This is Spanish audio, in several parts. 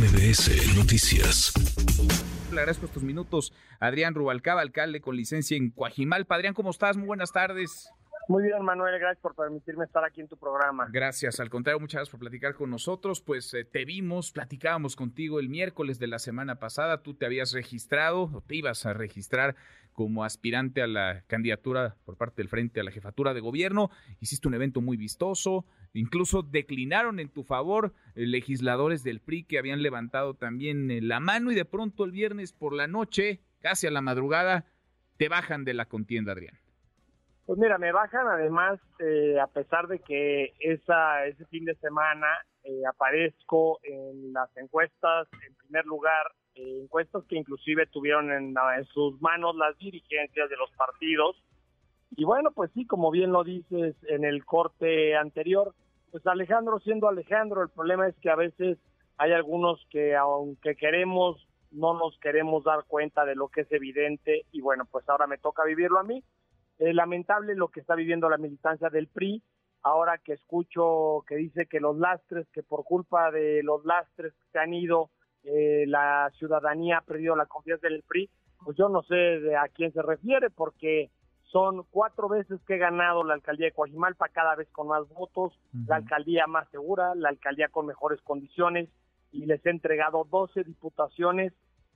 MBS Noticias. Le agradezco estos minutos. Adrián Rubalcaba, alcalde con licencia en Coajimalpa. Adrián, ¿cómo estás? Muy buenas tardes. Muy bien, Manuel, gracias por permitirme estar aquí en tu programa. Gracias, al contrario, muchas gracias por platicar con nosotros. Pues eh, te vimos, platicábamos contigo el miércoles de la semana pasada. Tú te habías registrado o te ibas a registrar como aspirante a la candidatura por parte del Frente a la Jefatura de Gobierno. Hiciste un evento muy vistoso, incluso declinaron en tu favor eh, legisladores del PRI que habían levantado también eh, la mano y de pronto el viernes por la noche, casi a la madrugada, te bajan de la contienda, Adrián. Pues mira, me bajan además, eh, a pesar de que esa, ese fin de semana eh, aparezco en las encuestas, en primer lugar, eh, encuestas que inclusive tuvieron en, en, sus manos las dirigencias de los partidos. Y bueno, pues sí, como bien lo dices en el corte anterior, pues Alejandro siendo Alejandro, el problema es que a veces hay algunos que aunque queremos, no nos queremos dar cuenta de lo que es evidente y bueno, pues ahora me toca vivirlo a mí eh, lamentable lo que está viviendo la militancia del PRI, ahora que escucho que dice que los lastres, que por culpa de los lastres que se han ido, eh, la ciudadanía ha perdido la confianza del PRI, pues yo no sé de a quién se refiere, porque son cuatro veces que he ganado la alcaldía de Coajimalpa, cada vez con más votos, la alcaldía más segura, la alcaldía con mejores condiciones, y les he entregado 12 diputaciones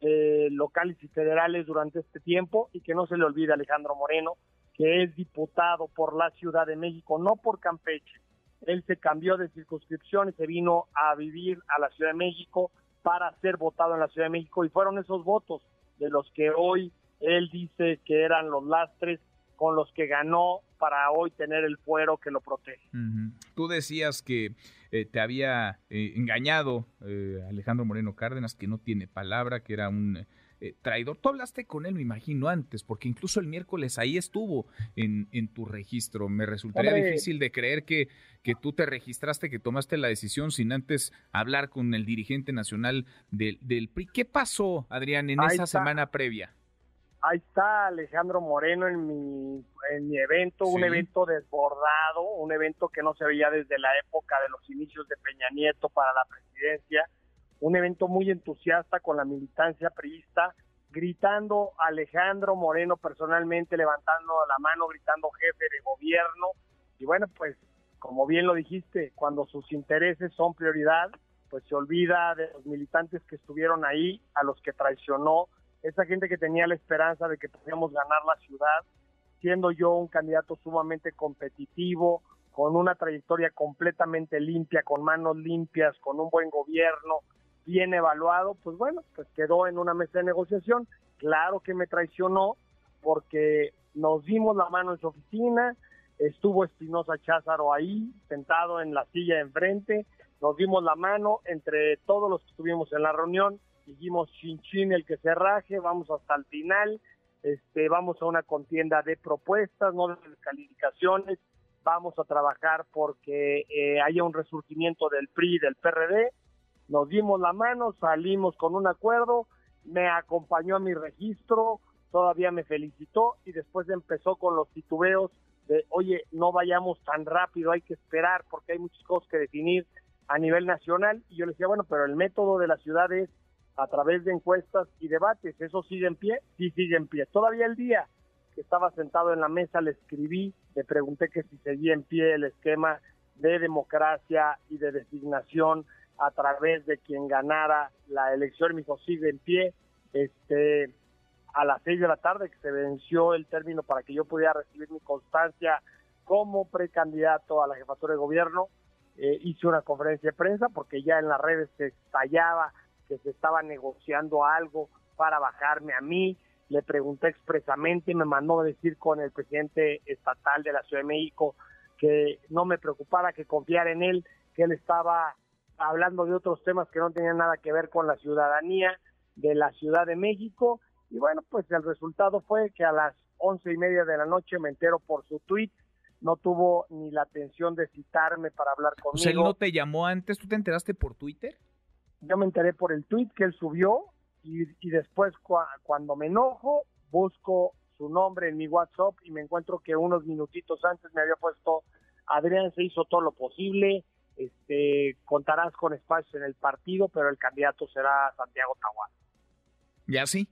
eh, locales y federales durante este tiempo, y que no se le olvide Alejandro Moreno, que es diputado por la Ciudad de México, no por Campeche. Él se cambió de circunscripción y se vino a vivir a la Ciudad de México para ser votado en la Ciudad de México y fueron esos votos de los que hoy él dice que eran los lastres con los que ganó para hoy tener el fuero que lo protege. Tú decías que eh, te había eh, engañado eh, Alejandro Moreno Cárdenas, que no tiene palabra, que era un eh, traidor. Tú hablaste con él, me imagino, antes, porque incluso el miércoles ahí estuvo en, en tu registro. Me resultaría difícil de creer que, que tú te registraste, que tomaste la decisión sin antes hablar con el dirigente nacional del, del PRI. ¿Qué pasó, Adrián, en esa semana previa? Ahí está Alejandro Moreno en mi, en mi evento, un evento desbordado, un evento que no se veía desde la época de los inicios de Peña Nieto para la presidencia un evento muy entusiasta con la militancia priista, gritando Alejandro Moreno personalmente, levantando la mano, gritando jefe de gobierno. Y bueno, pues como bien lo dijiste, cuando sus intereses son prioridad, pues se olvida de los militantes que estuvieron ahí, a los que traicionó, esa gente que tenía la esperanza de que podíamos ganar la ciudad, siendo yo un candidato sumamente competitivo, con una trayectoria completamente limpia, con manos limpias, con un buen gobierno, bien evaluado, pues bueno, pues quedó en una mesa de negociación. Claro que me traicionó porque nos dimos la mano en su oficina, estuvo Espinosa Cházaro ahí, sentado en la silla enfrente, nos dimos la mano entre todos los que estuvimos en la reunión, dijimos chin chin el que se raje, vamos hasta el final, este, vamos a una contienda de propuestas, no de descalificaciones, vamos a trabajar porque eh, haya un resurgimiento del PRI y del PRD, nos dimos la mano, salimos con un acuerdo, me acompañó a mi registro, todavía me felicitó y después empezó con los titubeos de, oye, no vayamos tan rápido, hay que esperar porque hay muchas cosas que definir a nivel nacional. Y yo le decía, bueno, pero el método de la ciudad es a través de encuestas y debates, ¿eso sigue en pie? Sí, sigue en pie. Todavía el día que estaba sentado en la mesa le escribí, le pregunté que si seguía en pie el esquema de democracia y de designación a través de quien ganara la elección, mi hijo sigue en pie, este, a las seis de la tarde que se venció el término para que yo pudiera recibir mi constancia como precandidato a la jefatura de gobierno, eh, hice una conferencia de prensa porque ya en las redes se estallaba que se estaba negociando algo para bajarme a mí, le pregunté expresamente y me mandó a decir con el presidente estatal de la Ciudad de México que no me preocupara, que confiara en él, que él estaba hablando de otros temas que no tenían nada que ver con la ciudadanía de la Ciudad de México. Y bueno, pues el resultado fue que a las once y media de la noche me entero por su tweet, no tuvo ni la atención de citarme para hablar conmigo. O sea, él no te llamó antes, ¿tú te enteraste por Twitter? Yo me enteré por el tweet que él subió y, y después cuando me enojo busco su nombre en mi WhatsApp y me encuentro que unos minutitos antes me había puesto Adrián se hizo todo lo posible, este, contarás con espacios en el partido, pero el candidato será Santiago Tahual. ¿Ya sí?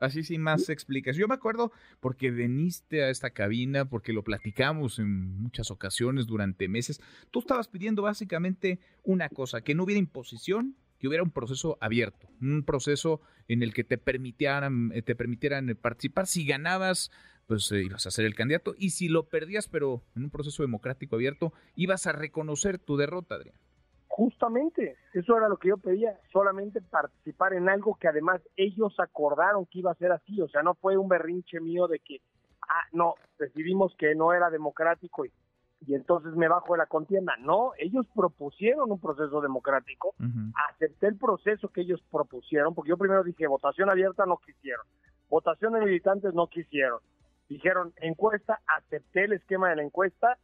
Así sin más explicación. Yo me acuerdo porque veniste a esta cabina, porque lo platicamos en muchas ocasiones durante meses. Tú estabas pidiendo básicamente una cosa, que no hubiera imposición, que hubiera un proceso abierto, un proceso en el que te permitieran, eh, te permitieran participar. Si ganabas, pues eh, ibas a ser el candidato. Y si lo perdías, pero en un proceso democrático abierto, ibas a reconocer tu derrota, Adrián. Justamente, eso era lo que yo pedía, solamente participar en algo que además ellos acordaron que iba a ser así, o sea, no fue un berrinche mío de que, ah, no, decidimos que no era democrático y, y entonces me bajo de la contienda. No, ellos propusieron un proceso democrático, acepté el proceso que ellos propusieron, porque yo primero dije, votación abierta no quisieron, votación de militantes no quisieron, dijeron encuesta, acepté el esquema de la encuesta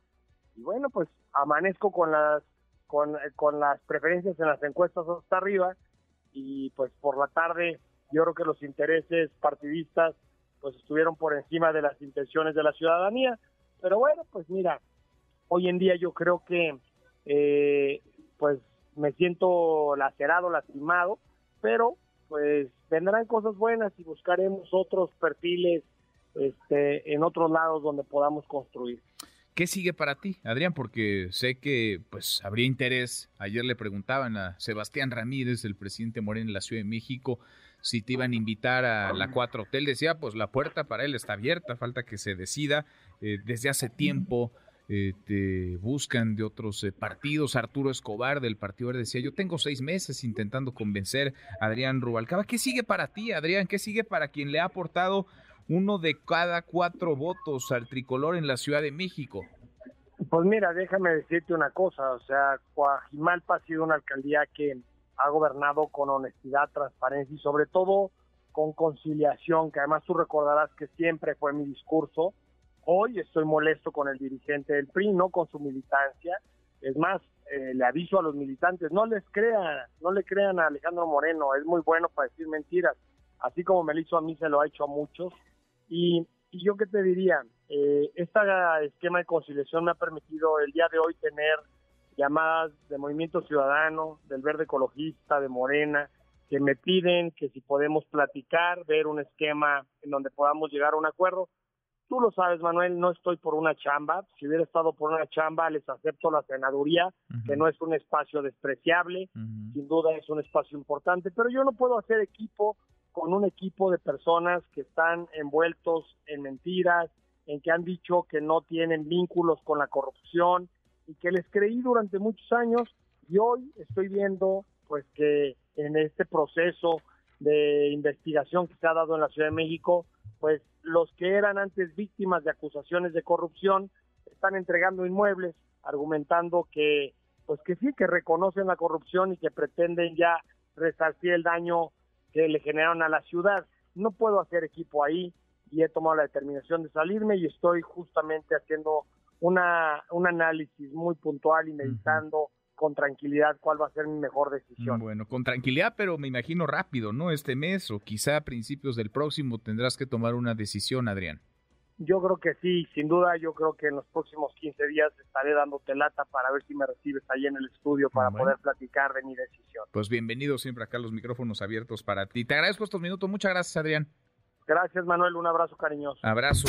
y bueno, pues amanezco con las con, con las preferencias en las encuestas hasta arriba y pues por la tarde yo creo que los intereses partidistas pues estuvieron por encima de las intenciones de la ciudadanía. Pero bueno, pues mira, hoy en día yo creo que eh, pues me siento lacerado, lastimado, pero pues vendrán cosas buenas y buscaremos otros perfiles este, en otros lados donde podamos construir. ¿Qué sigue para ti, Adrián? Porque sé que pues habría interés. Ayer le preguntaban a Sebastián Ramírez, el presidente Moreno en la Ciudad de México, si te iban a invitar a la 4 Hotel. Decía, pues la puerta para él está abierta, falta que se decida. Eh, desde hace tiempo eh, te buscan de otros eh, partidos. Arturo Escobar del Partido Verde decía, yo tengo seis meses intentando convencer a Adrián Rubalcaba. ¿Qué sigue para ti, Adrián? ¿Qué sigue para quien le ha aportado uno de cada cuatro votos al tricolor en la Ciudad de México. Pues mira, déjame decirte una cosa, o sea, Coajimalpa ha sido una alcaldía que ha gobernado con honestidad, transparencia y sobre todo con conciliación, que además tú recordarás que siempre fue mi discurso. Hoy estoy molesto con el dirigente del PRI, no con su militancia. Es más, eh, le aviso a los militantes, no les crean, no le crean a Alejandro Moreno, es muy bueno para decir mentiras. Así como me lo hizo a mí, se lo ha hecho a muchos. Y, yo qué te diría, eh, este esquema de conciliación me ha permitido el día de hoy tener llamadas de Movimiento Ciudadano, del Verde Ecologista, de Morena, que me piden que si podemos platicar, ver un esquema en donde podamos llegar a un acuerdo. Tú lo sabes, Manuel, no estoy por una chamba. Si hubiera estado por una chamba, les acepto la senaduría, que no es un espacio despreciable, sin duda es un espacio importante, pero yo no puedo hacer equipo con un equipo de personas que están envueltos en mentiras, en que han dicho que no tienen vínculos con la corrupción y que les creí durante muchos años y hoy estoy viendo pues que en este proceso de investigación que se ha dado en la Ciudad de México, pues los que eran antes víctimas de acusaciones de corrupción están entregando inmuebles argumentando que pues que sí que reconocen la corrupción y que pretenden ya resarcir el daño que le generaron a la ciudad. No puedo hacer equipo ahí y he tomado la determinación de salirme y estoy justamente haciendo una, un análisis muy puntual y meditando con tranquilidad cuál va a ser mi mejor decisión. Bueno, con tranquilidad, pero me imagino rápido, ¿no? Este mes o quizá a principios del próximo tendrás que tomar una decisión, Adrián. Yo creo que sí, sin duda, yo creo que en los próximos 15 días estaré dándote lata para ver si me recibes ahí en el estudio para poder platicar de mi decisión. Pues bienvenido siempre acá los micrófonos abiertos para ti. Te agradezco estos minutos, muchas gracias Adrián. Gracias Manuel, un abrazo cariñoso. Abrazo.